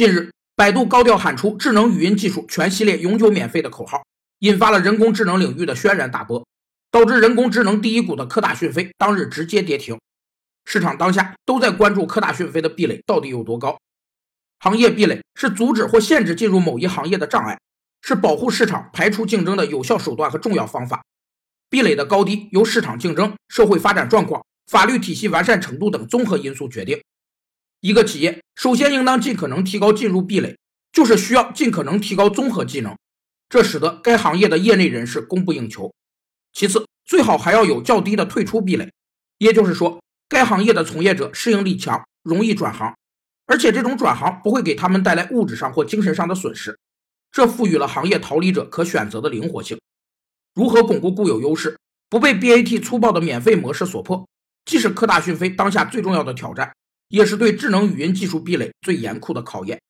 近日，百度高调喊出智能语音技术全系列永久免费的口号，引发了人工智能领域的轩然大波，导致人工智能第一股的科大讯飞当日直接跌停。市场当下都在关注科大讯飞的壁垒到底有多高。行业壁垒是阻止或限制进入某一行业的障碍，是保护市场、排除竞争的有效手段和重要方法。壁垒的高低由市场竞争、社会发展状况、法律体系完善程度等综合因素决定。一个企业首先应当尽可能提高进入壁垒，就是需要尽可能提高综合技能，这使得该行业的业内人士供不应求。其次，最好还要有较低的退出壁垒，也就是说，该行业的从业者适应力强，容易转行，而且这种转行不会给他们带来物质上或精神上的损失，这赋予了行业逃离者可选择的灵活性。如何巩固固有优势，不被 BAT 粗暴的免费模式所迫，既是科大讯飞当下最重要的挑战。也是对智能语音技术壁垒最严酷的考验。